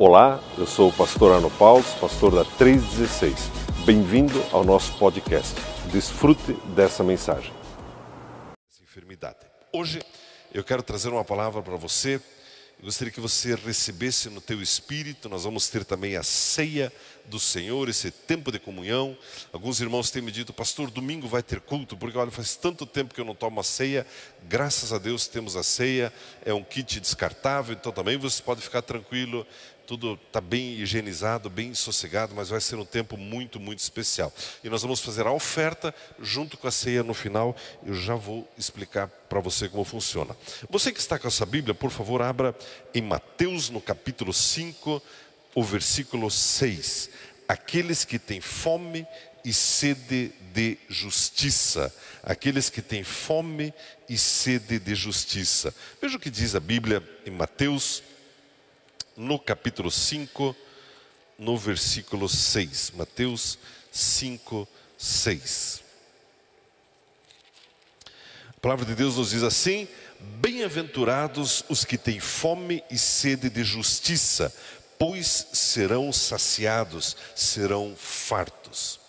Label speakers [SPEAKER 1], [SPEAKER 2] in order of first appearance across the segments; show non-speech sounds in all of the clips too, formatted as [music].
[SPEAKER 1] Olá, eu sou o pastor Arno Paulo, pastor da 316. Bem-vindo ao nosso podcast. Desfrute dessa mensagem.
[SPEAKER 2] Enfermidade. Hoje eu quero trazer uma palavra para você eu gostaria que você recebesse no teu espírito. Nós vamos ter também a ceia do Senhor, esse tempo de comunhão. Alguns irmãos têm me dito, pastor, domingo vai ter culto, porque olha, faz tanto tempo que eu não tomo a ceia. Graças a Deus temos a ceia, é um kit descartável, então também você pode ficar tranquilo tudo está bem higienizado, bem sossegado, mas vai ser um tempo muito, muito especial. E nós vamos fazer a oferta junto com a ceia no final. Eu já vou explicar para você como funciona. Você que está com essa Bíblia, por favor, abra em Mateus, no capítulo 5, o versículo 6. Aqueles que têm fome e sede de justiça. Aqueles que têm fome e sede de justiça. Veja o que diz a Bíblia em Mateus no capítulo 5, no versículo 6. Mateus 5, 6. A palavra de Deus nos diz assim: Bem-aventurados os que têm fome e sede de justiça, pois serão saciados, serão fartos.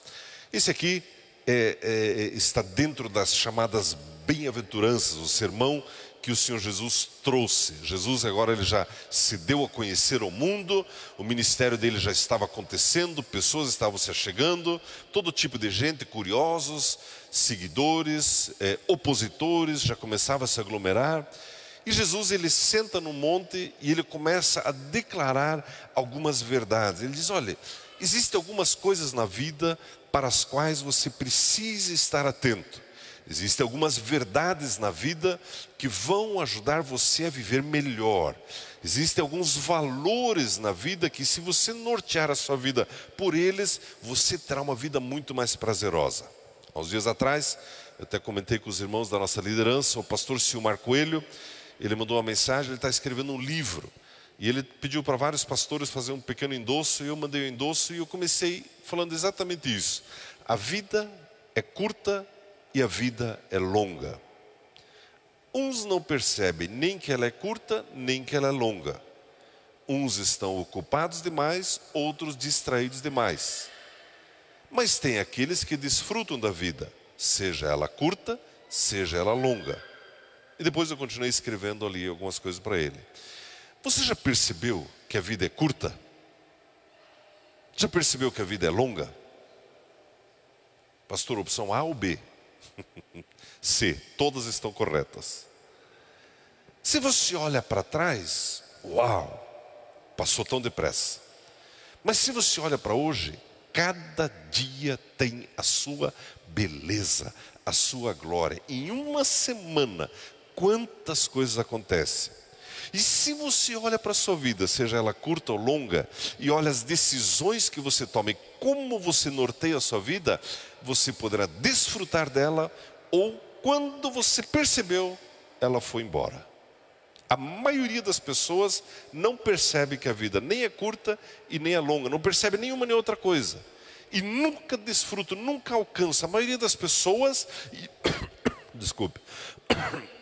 [SPEAKER 2] Esse aqui é, é, está dentro das chamadas bem-aventuranças, o sermão que o Senhor Jesus trouxe. Jesus agora ele já se deu a conhecer ao mundo, o ministério dele já estava acontecendo, pessoas estavam se achegando, todo tipo de gente, curiosos, seguidores, eh, opositores, já começava a se aglomerar. E Jesus ele senta no monte e ele começa a declarar algumas verdades. Ele diz: olha, existem algumas coisas na vida para as quais você precisa estar atento. Existem algumas verdades na vida que vão ajudar você a viver melhor. Existem alguns valores na vida que, se você nortear a sua vida por eles, você terá uma vida muito mais prazerosa. Há uns dias atrás, eu até comentei com os irmãos da nossa liderança, o pastor Silmar Coelho, ele mandou uma mensagem, ele está escrevendo um livro. E ele pediu para vários pastores fazer um pequeno endosso, e eu mandei o endosso, e eu comecei falando exatamente isso. A vida é curta a vida é longa. Uns não percebem nem que ela é curta, nem que ela é longa. Uns estão ocupados demais, outros distraídos demais. Mas tem aqueles que desfrutam da vida, seja ela curta, seja ela longa. E depois eu continuei escrevendo ali algumas coisas para ele. Você já percebeu que a vida é curta? Já percebeu que a vida é longa? Pastor, opção A ou B? [laughs] C, todas estão corretas. Se você olha para trás, uau, passou tão depressa. Mas se você olha para hoje, cada dia tem a sua beleza, a sua glória. Em uma semana, quantas coisas acontecem? E se você olha para a sua vida, seja ela curta ou longa, e olha as decisões que você toma e como você norteia a sua vida, você poderá desfrutar dela ou quando você percebeu, ela foi embora. A maioria das pessoas não percebe que a vida nem é curta e nem é longa, não percebe nenhuma nem outra coisa. E nunca desfruta, nunca alcança. A maioria das pessoas. E... [coughs] Desculpe. [coughs]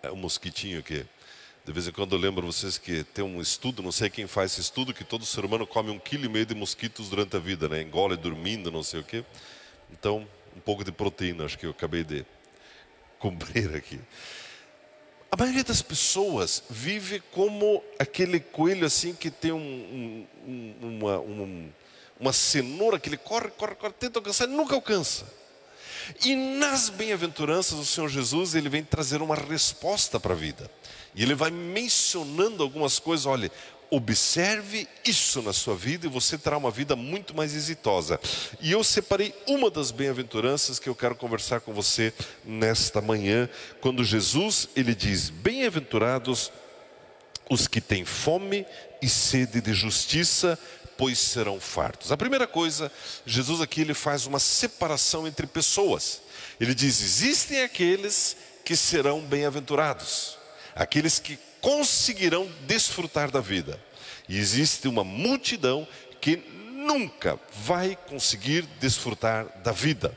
[SPEAKER 2] É um mosquitinho aqui. De vez em quando eu lembro vocês que tem um estudo, não sei quem faz esse estudo, que todo ser humano come um quilo e meio de mosquitos durante a vida, né? Engole dormindo, não sei o quê. Então, um pouco de proteína, acho que eu acabei de [laughs] cobrir aqui. A maioria das pessoas vive como aquele coelho assim que tem um, um, uma, um, uma cenoura que ele corre, corre, corre, tenta alcançar e nunca alcança. E nas bem-aventuranças, o Senhor Jesus ele vem trazer uma resposta para a vida. E ele vai mencionando algumas coisas, olha, observe isso na sua vida e você terá uma vida muito mais exitosa. E eu separei uma das bem-aventuranças que eu quero conversar com você nesta manhã, quando Jesus ele diz: "Bem-aventurados os que têm fome e sede de justiça, pois serão fartos". A primeira coisa, Jesus aqui ele faz uma separação entre pessoas. Ele diz: "Existem aqueles que serão bem-aventurados" aqueles que conseguirão desfrutar da vida. E existe uma multidão que nunca vai conseguir desfrutar da vida.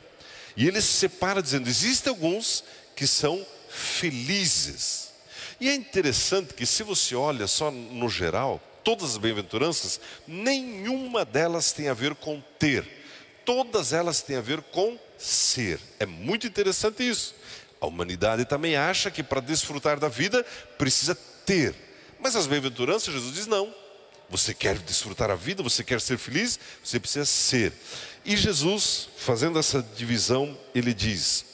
[SPEAKER 2] E ele se separa dizendo: existem alguns que são felizes. E é interessante que, se você olha só no geral, todas as bem-aventuranças, nenhuma delas tem a ver com ter, todas elas têm a ver com ser. É muito interessante isso. A humanidade também acha que para desfrutar da vida precisa ter, mas as bem-aventuranças, Jesus diz: não. Você quer desfrutar a vida, você quer ser feliz, você precisa ser. E Jesus, fazendo essa divisão, ele diz: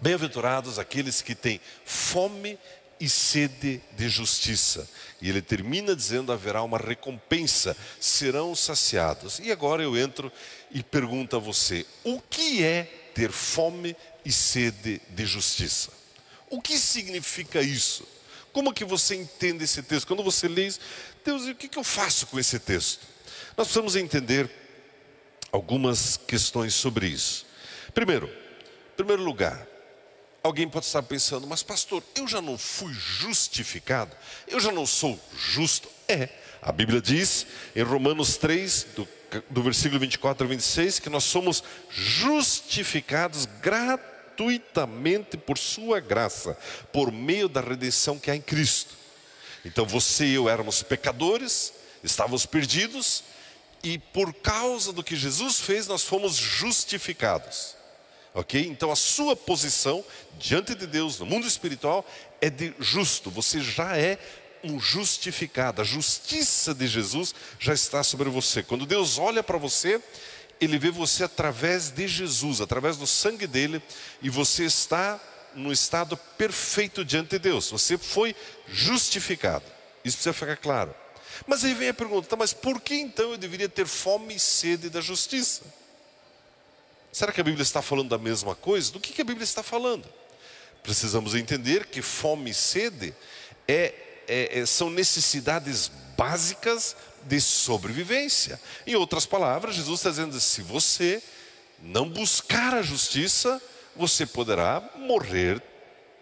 [SPEAKER 2] Bem-aventurados aqueles que têm fome e sede de justiça. E ele termina dizendo: haverá uma recompensa, serão saciados. E agora eu entro e pergunto a você: o que é ter fome e sede de justiça? O que significa isso? Como que você entende esse texto? Quando você lê isso, Deus, o que, eu faço com esse texto? Nós precisamos entender algumas questões sobre isso. Primeiro, em primeiro lugar, Alguém pode estar pensando, mas pastor, eu já não fui justificado? Eu já não sou justo? É. A Bíblia diz em Romanos 3, do, do versículo 24 a 26, que nós somos justificados gratuitamente por Sua graça, por meio da redenção que há em Cristo. Então você e eu éramos pecadores, estávamos perdidos, e por causa do que Jesus fez, nós fomos justificados. Ok? Então a sua posição diante de Deus no mundo espiritual é de justo. Você já é um justificado. A justiça de Jesus já está sobre você. Quando Deus olha para você, Ele vê você através de Jesus, através do sangue dele, e você está no estado perfeito diante de Deus. Você foi justificado. Isso precisa ficar claro. Mas aí vem a pergunta: tá, mas por que então eu deveria ter fome e sede da justiça? Será que a Bíblia está falando da mesma coisa? Do que, que a Bíblia está falando? Precisamos entender que fome e sede é, é, é, são necessidades básicas de sobrevivência. Em outras palavras, Jesus está dizendo: se você não buscar a justiça, você poderá morrer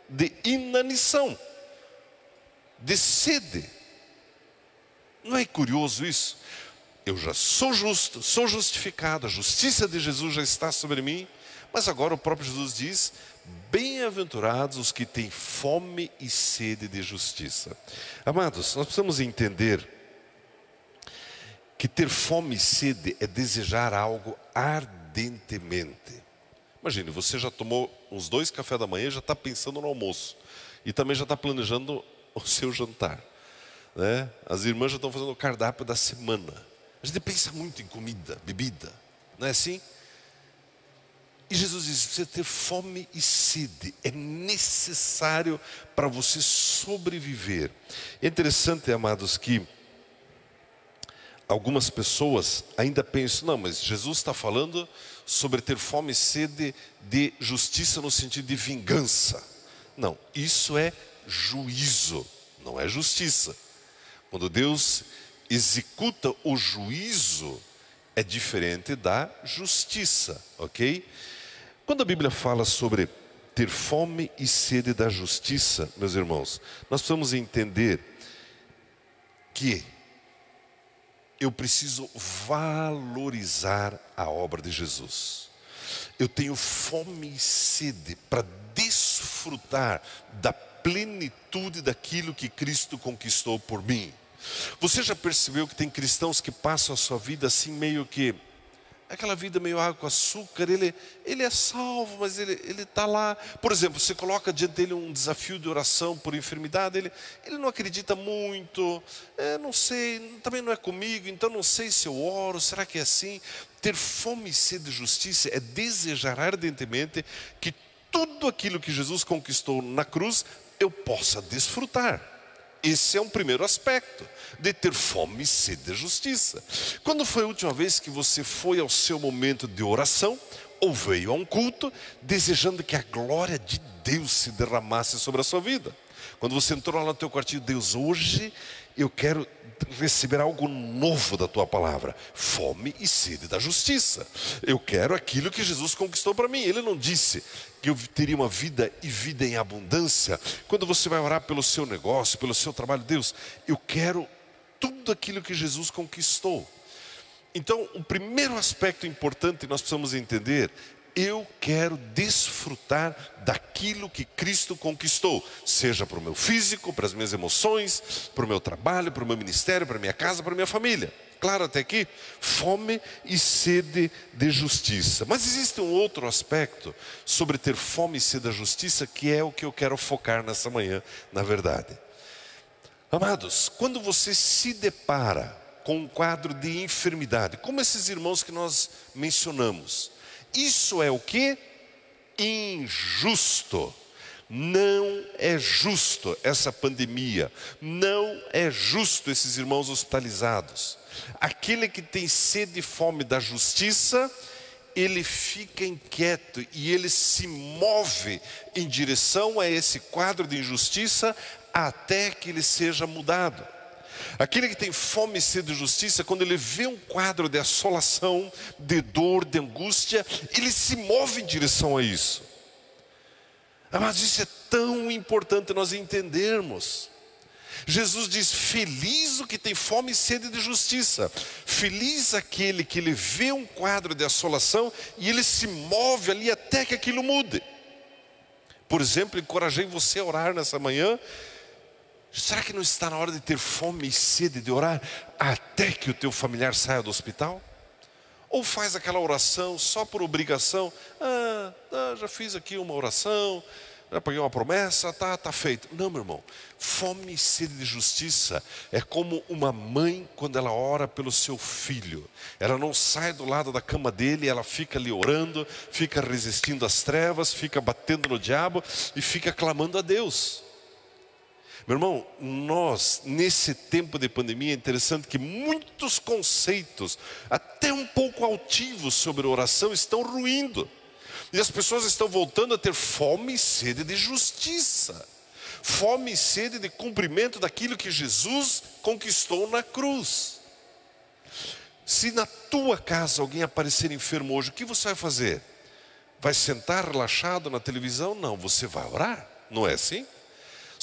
[SPEAKER 2] de inanição, de sede. Não é curioso isso? Eu já sou justo, sou justificado, a justiça de Jesus já está sobre mim, mas agora o próprio Jesus diz: bem-aventurados os que têm fome e sede de justiça. Amados, nós precisamos entender que ter fome e sede é desejar algo ardentemente. Imagine, você já tomou uns dois cafés da manhã, já está pensando no almoço e também já está planejando o seu jantar. Né? As irmãs já estão fazendo o cardápio da semana. A gente pensa muito em comida, bebida, não é assim? E Jesus diz: você ter fome e sede é necessário para você sobreviver. É interessante, amados, que algumas pessoas ainda pensam: não, mas Jesus está falando sobre ter fome e sede de justiça no sentido de vingança. Não, isso é juízo, não é justiça. Quando Deus executa o juízo é diferente da justiça, ok? Quando a Bíblia fala sobre ter fome e sede da justiça, meus irmãos, nós precisamos entender que eu preciso valorizar a obra de Jesus. Eu tenho fome e sede para desfrutar da plenitude daquilo que Cristo conquistou por mim. Você já percebeu que tem cristãos que passam a sua vida assim meio que aquela vida meio água com açúcar, ele, ele é salvo, mas ele está lá. Por exemplo, você coloca diante dele um desafio de oração por enfermidade, ele, ele não acredita muito, é, não sei, também não é comigo, então não sei se eu oro, será que é assim? Ter fome e sede de justiça é desejar ardentemente que tudo aquilo que Jesus conquistou na cruz eu possa desfrutar. Esse é um primeiro aspecto de ter fome e sede de justiça. Quando foi a última vez que você foi ao seu momento de oração ou veio a um culto desejando que a glória de Deus se derramasse sobre a sua vida? Quando você entrou lá no teu quartinho, Deus, hoje eu quero receber algo novo da tua palavra, fome e sede da justiça. Eu quero aquilo que Jesus conquistou para mim. Ele não disse que eu teria uma vida e vida em abundância. Quando você vai orar pelo seu negócio, pelo seu trabalho, Deus, eu quero tudo aquilo que Jesus conquistou. Então, o primeiro aspecto importante que nós precisamos entender Eu quero desfrutar daquilo que Cristo conquistou, seja para o meu físico, para as minhas emoções, para o meu trabalho, para o meu ministério, para a minha casa, para a minha família. Claro até aqui, fome e sede de justiça. Mas existe um outro aspecto sobre ter fome e sede da justiça que é o que eu quero focar nessa manhã, na verdade. Amados, quando você se depara com um quadro de enfermidade, como esses irmãos que nós mencionamos, isso é o que? Injusto. Não é justo essa pandemia, não é justo esses irmãos hospitalizados. Aquele que tem sede e fome da justiça, ele fica inquieto e ele se move em direção a esse quadro de injustiça até que ele seja mudado. Aquele que tem fome e sede de justiça, quando ele vê um quadro de assolação, de dor, de angústia, ele se move em direção a isso. Mas isso é tão importante nós entendermos. Jesus diz: Feliz o que tem fome e sede de justiça. Feliz aquele que ele vê um quadro de assolação e ele se move ali até que aquilo mude. Por exemplo, encorajei você a orar nessa manhã Será que não está na hora de ter fome e sede de orar até que o teu familiar saia do hospital? Ou faz aquela oração só por obrigação? Ah, ah já fiz aqui uma oração, já paguei uma promessa, tá, tá feito. Não, meu irmão. Fome e sede de justiça é como uma mãe quando ela ora pelo seu filho. Ela não sai do lado da cama dele, ela fica ali orando, fica resistindo às trevas, fica batendo no diabo e fica clamando a Deus. Meu irmão, nós, nesse tempo de pandemia, é interessante que muitos conceitos, até um pouco altivos sobre oração, estão ruindo. E as pessoas estão voltando a ter fome e sede de justiça, fome e sede de cumprimento daquilo que Jesus conquistou na cruz. Se na tua casa alguém aparecer enfermo hoje, o que você vai fazer? Vai sentar relaxado na televisão? Não, você vai orar, não é assim?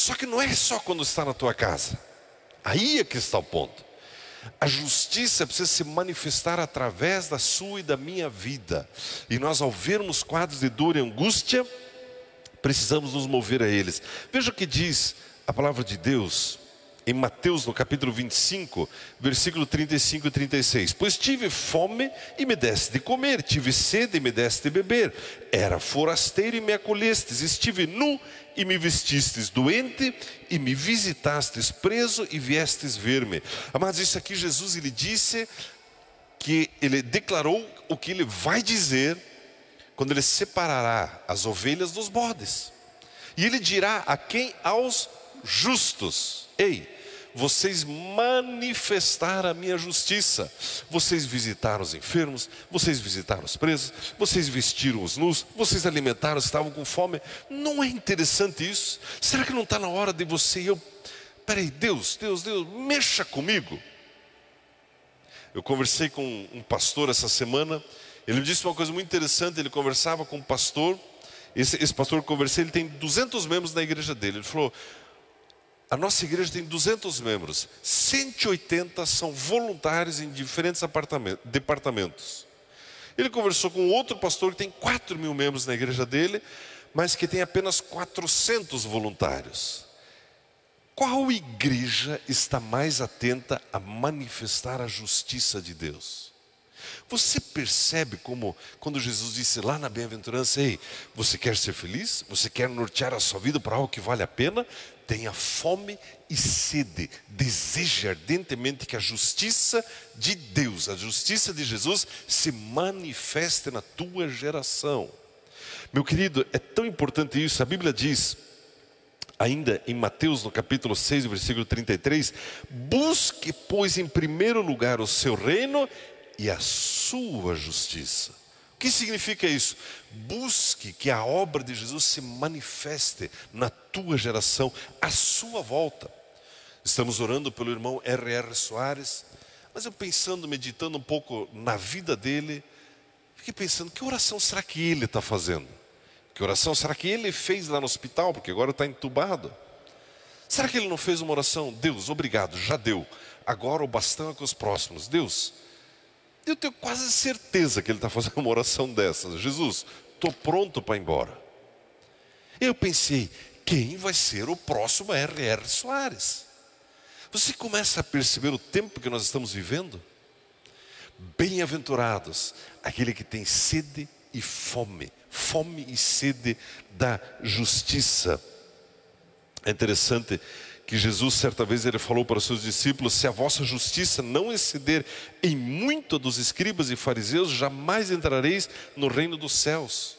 [SPEAKER 2] Só que não é só quando está na tua casa. Aí é que está o ponto. A justiça precisa se manifestar através da sua e da minha vida. E nós, ao vermos quadros de dor e angústia, precisamos nos mover a eles. Veja o que diz a palavra de Deus em Mateus, no capítulo 25, versículo 35 e 36. Pois tive fome e me deste de comer, tive sede e me deste de beber, era forasteiro e me acolhestes, estive nu e me vestistes, doente e me visitastes, preso e viestes ver-me. Amados, isso aqui Jesus ele disse que ele declarou o que ele vai dizer quando ele separará as ovelhas dos bodes. E ele dirá a quem? Aos justos. Ei, vocês manifestaram a minha justiça. Vocês visitaram os enfermos, vocês visitaram os presos, vocês vestiram os nus, vocês alimentaram os que estavam com fome. Não é interessante isso? Será que não está na hora de você e eu? Peraí, Deus, Deus, Deus, mexa comigo. Eu conversei com um pastor essa semana. Ele me disse uma coisa muito interessante. Ele conversava com um pastor. Esse, esse pastor que eu conversei, ele tem 200 membros na igreja dele. Ele falou: a nossa igreja tem 200 membros, 180 são voluntários em diferentes departamentos. Ele conversou com outro pastor que tem 4 mil membros na igreja dele, mas que tem apenas 400 voluntários. Qual igreja está mais atenta a manifestar a justiça de Deus? Você percebe como, quando Jesus disse lá na bem-aventurança: Ei, você quer ser feliz? Você quer nortear a sua vida para algo que vale a pena? Tenha fome e sede, deseje ardentemente que a justiça de Deus, a justiça de Jesus, se manifeste na tua geração. Meu querido, é tão importante isso, a Bíblia diz, ainda em Mateus, no capítulo 6, versículo 33, busque, pois, em primeiro lugar o seu reino e a sua justiça. Que significa isso? Busque que a obra de Jesus se manifeste na tua geração, à sua volta. Estamos orando pelo irmão R.R. Soares, mas eu pensando, meditando um pouco na vida dele, fiquei pensando: que oração será que ele está fazendo? Que oração será que ele fez lá no hospital? Porque agora está entubado. Será que ele não fez uma oração? Deus, obrigado, já deu. Agora o bastão é com os próximos. Deus, Eu tenho quase certeza que ele está fazendo uma oração dessas. Jesus, estou pronto para ir embora. Eu pensei, quem vai ser o próximo R.R. Soares? Você começa a perceber o tempo que nós estamos vivendo? Bem-aventurados aquele que tem sede e fome, fome e sede da justiça. É interessante que Jesus certa vez ele falou para os seus discípulos: se a vossa justiça não exceder em muito dos escribas e fariseus, jamais entrareis no reino dos céus.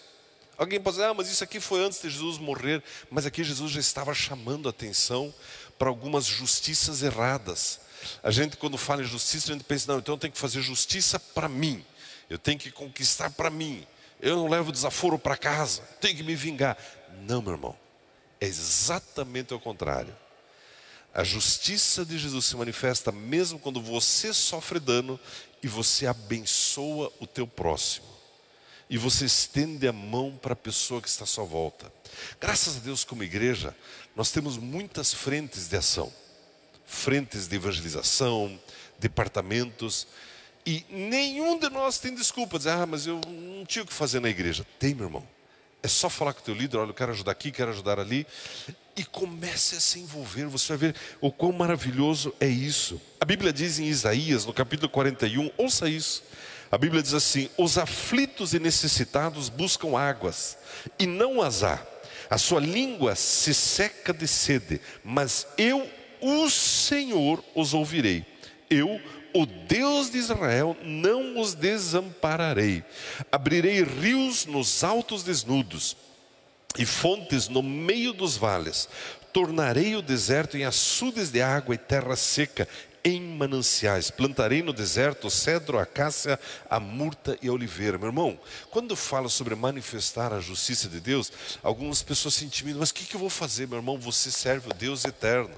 [SPEAKER 2] Alguém pode dizer, ah, mas isso aqui foi antes de Jesus morrer, mas aqui Jesus já estava chamando a atenção para algumas justiças erradas. A gente, quando fala em justiça, a gente pensa, não, então eu tenho que fazer justiça para mim, eu tenho que conquistar para mim, eu não levo desaforo para casa, tenho que me vingar. Não, meu irmão, é exatamente o contrário. A justiça de Jesus se manifesta mesmo quando você sofre dano e você abençoa o teu próximo. E você estende a mão para a pessoa que está à sua volta. Graças a Deus, como igreja, nós temos muitas frentes de ação frentes de evangelização, departamentos, e nenhum de nós tem desculpa, dizer, ah, mas eu não tinha o que fazer na igreja. Tem, meu irmão. É só falar com o teu líder, olha, eu quero ajudar aqui, quero ajudar ali e comece a se envolver. Você vai ver o quão maravilhoso é isso. A Bíblia diz em Isaías, no capítulo 41, ouça isso. A Bíblia diz assim: Os aflitos e necessitados buscam águas, e não as há. A sua língua se seca de sede, mas eu, o Senhor, os ouvirei. Eu, o Deus de Israel, não os desampararei. Abrirei rios nos altos desnudos e fontes no meio dos vales. Tornarei o deserto em açudes de água e terra seca em mananciais. Plantarei no deserto o cedro, a cássia, a murta e a oliveira. Meu irmão, quando eu falo sobre manifestar a justiça de Deus, algumas pessoas se intimidam. Mas o que, que eu vou fazer, meu irmão? Você serve o Deus eterno.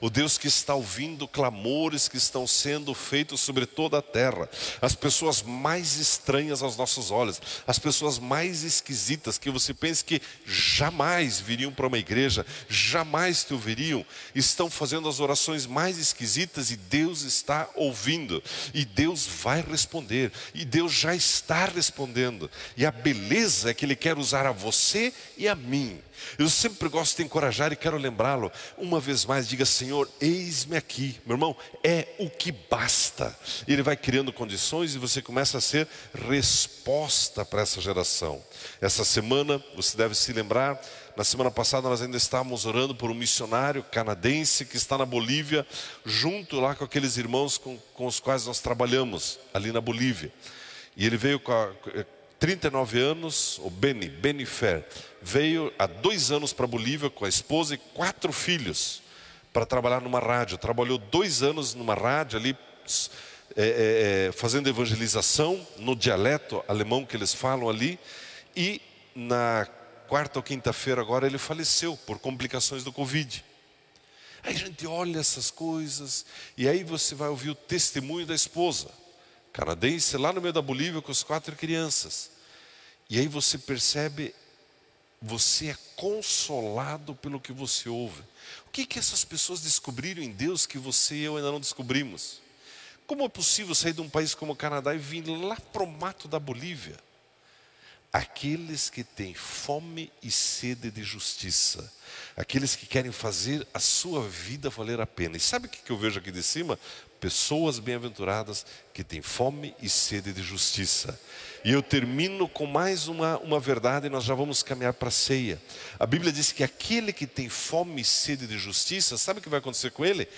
[SPEAKER 2] O Deus que está ouvindo clamores que estão sendo feitos sobre toda a terra. As pessoas mais estranhas aos nossos olhos. As pessoas mais esquisitas que você pensa que jamais viriam para uma igreja, jamais te ouviriam, estão fazendo as orações mais esquisitas e Deus está ouvindo, e Deus vai responder, e Deus já está respondendo, e a beleza é que Ele quer usar a você e a mim. Eu sempre gosto de encorajar e quero lembrá-lo, uma vez mais, diga: Senhor, eis-me aqui, meu irmão, é o que basta. Ele vai criando condições e você começa a ser resposta para essa geração. Essa semana, você deve se lembrar, na semana passada nós ainda estávamos orando por um missionário canadense que está na Bolívia, junto lá com aqueles irmãos com, com os quais nós trabalhamos, ali na Bolívia. E ele veio com a, 39 anos, o Beni, Benifer, veio há dois anos para a Bolívia com a esposa e quatro filhos para trabalhar numa rádio. Trabalhou dois anos numa rádio ali, é, é, fazendo evangelização no dialeto alemão que eles falam ali. E na quarta ou quinta-feira agora ele faleceu por complicações do Covid. Aí a gente olha essas coisas e aí você vai ouvir o testemunho da esposa, canadense, lá no meio da Bolívia com as quatro crianças. E aí você percebe, você é consolado pelo que você ouve. O que, que essas pessoas descobriram em Deus que você e eu ainda não descobrimos? Como é possível sair de um país como o Canadá e vir lá para o mato da Bolívia? aqueles que têm fome e sede de justiça, aqueles que querem fazer a sua vida valer a pena. E sabe o que eu vejo aqui de cima? Pessoas bem-aventuradas que têm fome e sede de justiça. E eu termino com mais uma, uma verdade e nós já vamos caminhar para a ceia. A Bíblia diz que aquele que tem fome e sede de justiça, sabe o que vai acontecer com ele?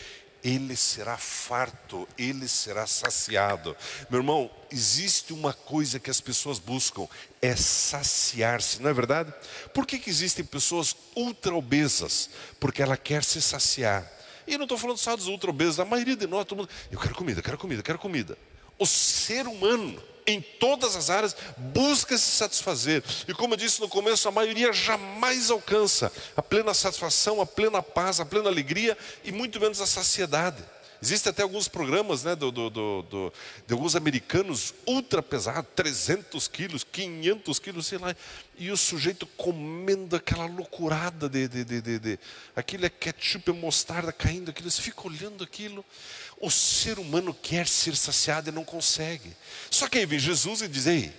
[SPEAKER 2] ele será farto, ele será saciado. Meu irmão, existe uma coisa que as pessoas buscam, é saciar-se, não é verdade? Por que, que existem pessoas ultra obesas? Porque ela quer se saciar. E não estou falando só dos ultra obesos, a maioria de nós, todo mundo, eu quero comida, quero comida, quero comida. O ser humano, em todas as áreas, busca se satisfazer. E como eu disse no começo, a maioria jamais alcança a plena satisfação, a plena paz, a plena alegria e muito menos a saciedade. Existem até alguns programas né, do, do, do, do, de alguns americanos ultra pesados, 300 quilos, 500 quilos, sei lá. E o sujeito comendo aquela loucurada de, de, de, de, de aquilo é ketchup, é mostarda caindo, aquilo, você fica olhando aquilo. O ser humano quer ser saciado e não consegue. Só que aí vem Jesus e diz: Ei,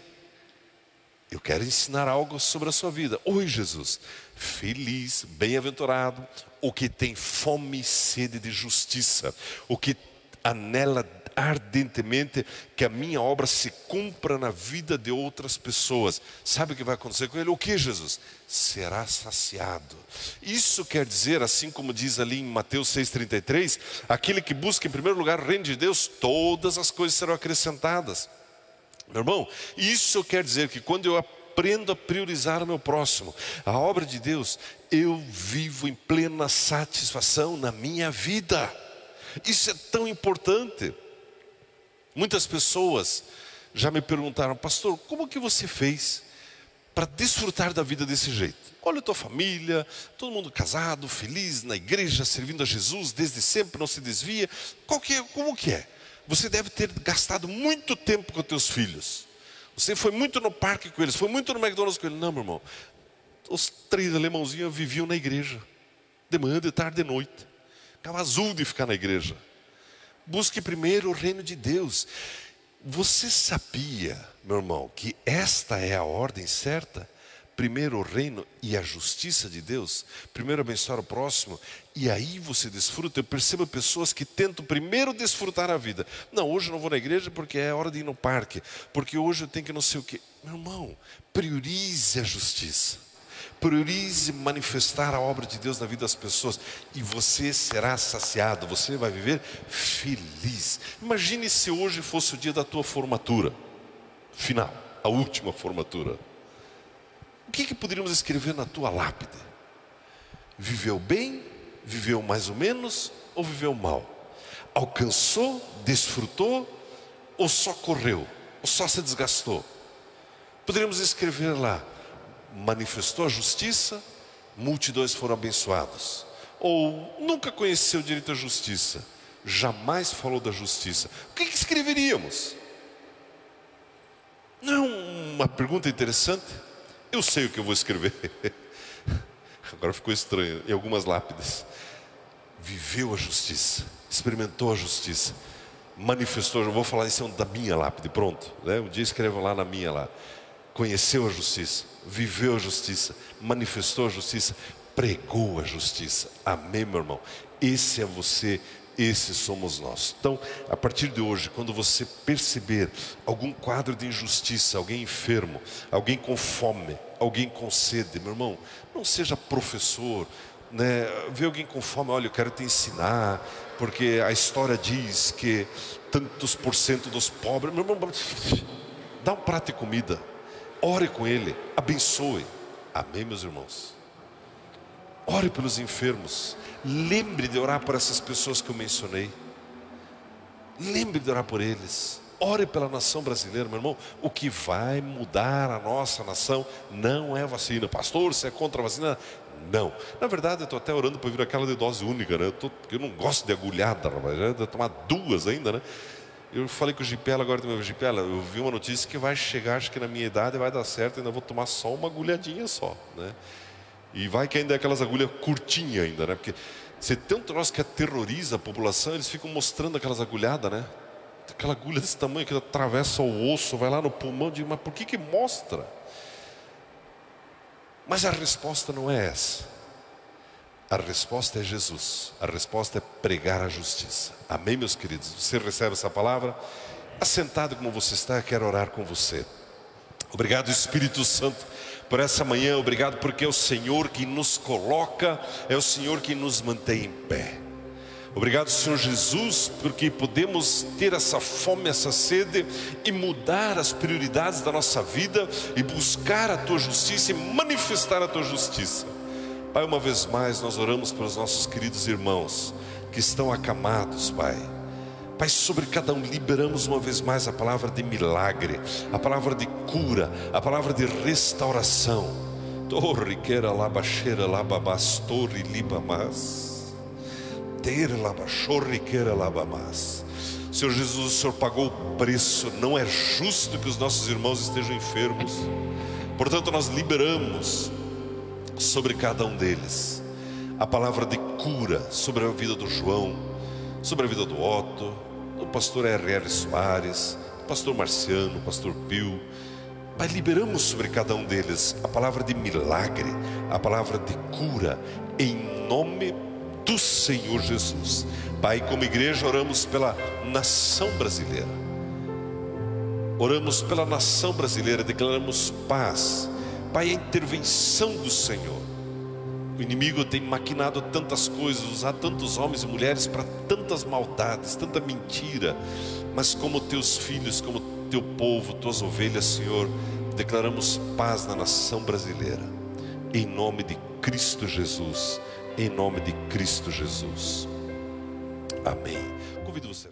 [SPEAKER 2] eu quero ensinar algo sobre a sua vida. Oi, Jesus. Feliz, bem-aventurado, o que tem fome e sede de justiça, o que anela ardentemente que a minha obra se cumpra na vida de outras pessoas. Sabe o que vai acontecer com ele? O que, Jesus? Será saciado. Isso quer dizer, assim como diz ali em Mateus 6,33, aquele que busca em primeiro lugar o reino de Deus, todas as coisas serão acrescentadas. Meu irmão, isso quer dizer que quando eu aprendo a priorizar o meu próximo, a obra de Deus, eu vivo em plena satisfação na minha vida. Isso é tão importante. Muitas pessoas já me perguntaram, pastor, como que você fez para desfrutar da vida desse jeito? Olha a tua família, todo mundo casado, feliz, na igreja, servindo a Jesus desde sempre, não se desvia. Que é, como que é? Você deve ter gastado muito tempo com teus filhos. Você foi muito no parque com eles, foi muito no McDonald's com eles. Não, meu irmão. Os três alemãozinhos viviam na igreja. De manhã, de tarde, de noite. Ficava azul de ficar na igreja. Busque primeiro o reino de Deus. Você sabia, meu irmão, que esta é a ordem certa? Primeiro o reino e a justiça de Deus, primeiro abençoar o próximo, e aí você desfruta. Eu percebo pessoas que tentam primeiro desfrutar a vida. Não, hoje eu não vou na igreja porque é hora de ir no parque, porque hoje eu tenho que não sei o que. Meu irmão, priorize a justiça. Priorize manifestar a obra de Deus na vida das pessoas e você será saciado, você vai viver feliz. Imagine se hoje fosse o dia da tua formatura, final, a última formatura. O que, que poderíamos escrever na tua lápide? Viveu bem, viveu mais ou menos ou viveu mal? Alcançou, desfrutou ou só correu? Ou só se desgastou? Poderíamos escrever lá: manifestou a justiça, multidões foram abençoados. Ou nunca conheceu direito à justiça, jamais falou da justiça. O que, que escreveríamos? Não é uma pergunta interessante? Eu sei o que eu vou escrever. [laughs] Agora ficou estranho. Em algumas lápides. Viveu a justiça, experimentou a justiça, manifestou. Eu vou falar isso é da minha lápide, pronto. Né? Um dia escrevo lá na minha lá. Conheceu a justiça, viveu a justiça, manifestou a justiça, pregou a justiça. Amém, meu irmão? Esse é você esses somos nós. Então, a partir de hoje, quando você perceber algum quadro de injustiça, alguém enfermo, alguém com fome, alguém com sede, meu irmão, não seja professor, né? Vê alguém com fome, olha, eu quero te ensinar, porque a história diz que tantos por cento dos pobres, meu irmão, [laughs] dá um prato de comida, ore com ele, abençoe. Amém, meus irmãos. Ore pelos enfermos. Lembre de orar por essas pessoas que eu mencionei. Lembre de orar por eles. Ore pela nação brasileira, meu irmão. O que vai mudar a nossa nação não é vacina. Pastor, você é contra a vacina? Não. Na verdade, eu estou até orando para vir aquela de dose única, né? Eu, tô, eu não gosto de agulhada, rapaz. Eu tomar duas ainda, né? Eu falei com o Gipela agora, meu Gipela, eu vi uma notícia que vai chegar, acho que na minha idade vai dar certo, ainda vou tomar só uma agulhadinha só, né? E vai que ainda é aquelas agulhas curtinhas ainda, né? Porque você tem um troço que aterroriza a população, eles ficam mostrando aquelas agulhadas, né? Aquela agulha desse tamanho que atravessa o osso, vai lá no pulmão, digo, mas por que que mostra? Mas a resposta não é essa. A resposta é Jesus. A resposta é pregar a justiça. Amém, meus queridos? Você recebe essa palavra? Assentado como você está, quero orar com você. Obrigado, Espírito Santo por essa manhã, obrigado porque é o Senhor que nos coloca, é o Senhor que nos mantém em pé. Obrigado, Senhor Jesus, porque podemos ter essa fome, essa sede e mudar as prioridades da nossa vida e buscar a tua justiça e manifestar a tua justiça. Pai, uma vez mais nós oramos pelos nossos queridos irmãos que estão acamados, Pai Pai, sobre cada um liberamos uma vez mais a palavra de milagre, a palavra de cura, a palavra de restauração. Torre, queira lá, baixeira lá, babas, torre, libamas. Senhor Jesus, o Senhor pagou o preço, não é justo que os nossos irmãos estejam enfermos. Portanto, nós liberamos sobre cada um deles a palavra de cura sobre a vida do João, sobre a vida do Otto, do pastor R.R. Soares, do pastor Marciano, do pastor Pio. Pai, liberamos sobre cada um deles a palavra de milagre, a palavra de cura, em nome do Senhor Jesus. Pai, como igreja, oramos pela nação brasileira. Oramos pela nação brasileira, declaramos paz. Pai, a intervenção do Senhor. O inimigo tem maquinado tantas coisas, usado tantos homens e mulheres para tantas maldades, tanta mentira. Mas como teus filhos, como teu povo, tuas ovelhas, Senhor, declaramos paz na nação brasileira. Em nome de Cristo Jesus. Em nome de Cristo Jesus. Amém. Convido você.